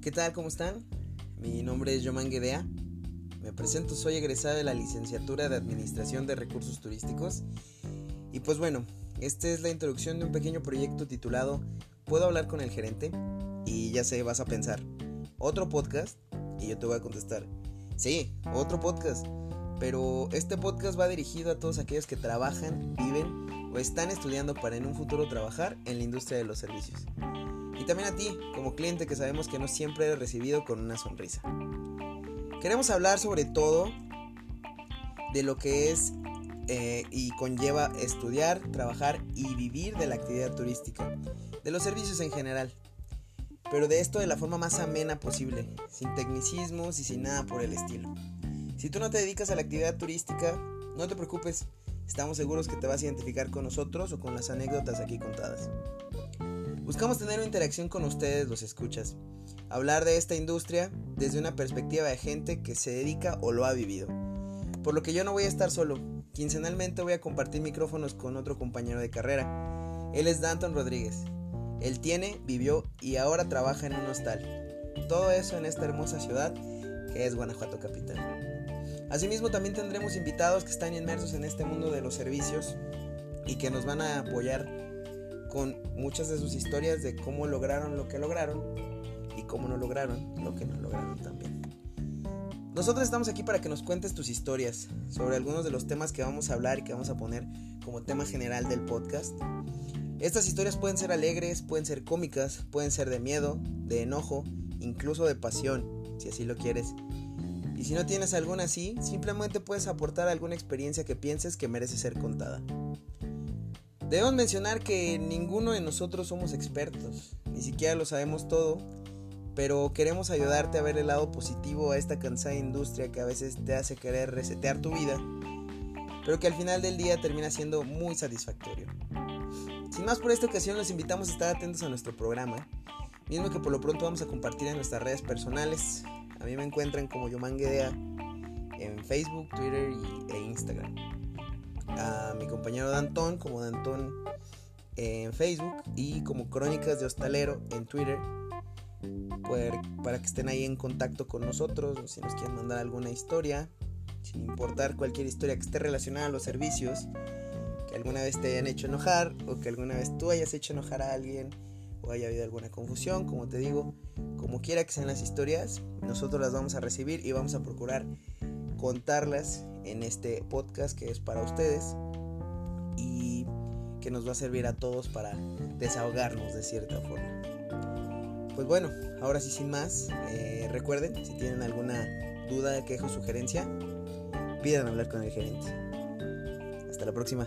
¿Qué tal? ¿Cómo están? Mi nombre es Yoman Guedea. Me presento, soy egresado de la licenciatura de Administración de Recursos Turísticos. Y pues bueno, esta es la introducción de un pequeño proyecto titulado ¿Puedo hablar con el gerente? Y ya sé, vas a pensar, ¿otro podcast? Y yo te voy a contestar, sí, otro podcast. Pero este podcast va dirigido a todos aquellos que trabajan, viven o están estudiando para en un futuro trabajar en la industria de los servicios. Y también a ti, como cliente que sabemos que no siempre eres recibido con una sonrisa. Queremos hablar sobre todo de lo que es eh, y conlleva estudiar, trabajar y vivir de la actividad turística, de los servicios en general. Pero de esto de la forma más amena posible, sin tecnicismos y sin nada por el estilo. Si tú no te dedicas a la actividad turística, no te preocupes, estamos seguros que te vas a identificar con nosotros o con las anécdotas aquí contadas. Buscamos tener una interacción con ustedes, los escuchas. Hablar de esta industria desde una perspectiva de gente que se dedica o lo ha vivido. Por lo que yo no voy a estar solo. Quincenalmente voy a compartir micrófonos con otro compañero de carrera. Él es Danton Rodríguez. Él tiene, vivió y ahora trabaja en un hostal. Todo eso en esta hermosa ciudad que es Guanajuato Capital. Asimismo también tendremos invitados que están inmersos en este mundo de los servicios y que nos van a apoyar con muchas de sus historias de cómo lograron lo que lograron y cómo no lograron lo que no lograron también. Nosotros estamos aquí para que nos cuentes tus historias sobre algunos de los temas que vamos a hablar y que vamos a poner como tema general del podcast. Estas historias pueden ser alegres, pueden ser cómicas, pueden ser de miedo, de enojo, incluso de pasión, si así lo quieres. Y si no tienes alguna así, simplemente puedes aportar alguna experiencia que pienses que merece ser contada. Debemos mencionar que ninguno de nosotros somos expertos, ni siquiera lo sabemos todo, pero queremos ayudarte a ver el lado positivo a esta cansada industria que a veces te hace querer resetear tu vida, pero que al final del día termina siendo muy satisfactorio. Sin más por esta ocasión, los invitamos a estar atentos a nuestro programa, mismo que por lo pronto vamos a compartir en nuestras redes personales. A mí me encuentran como Yomanguedea en Facebook, Twitter e Instagram compañero Dantón como Dantón en Facebook y como Crónicas de Hostalero en Twitter para que estén ahí en contacto con nosotros si nos quieren mandar alguna historia sin importar cualquier historia que esté relacionada a los servicios que alguna vez te hayan hecho enojar o que alguna vez tú hayas hecho enojar a alguien o haya habido alguna confusión como te digo como quiera que sean las historias nosotros las vamos a recibir y vamos a procurar contarlas en este podcast que es para ustedes y que nos va a servir a todos para desahogarnos de cierta forma. Pues bueno, ahora sí sin más, eh, recuerden, si tienen alguna duda, queja o sugerencia, pidan hablar con el gerente. Hasta la próxima.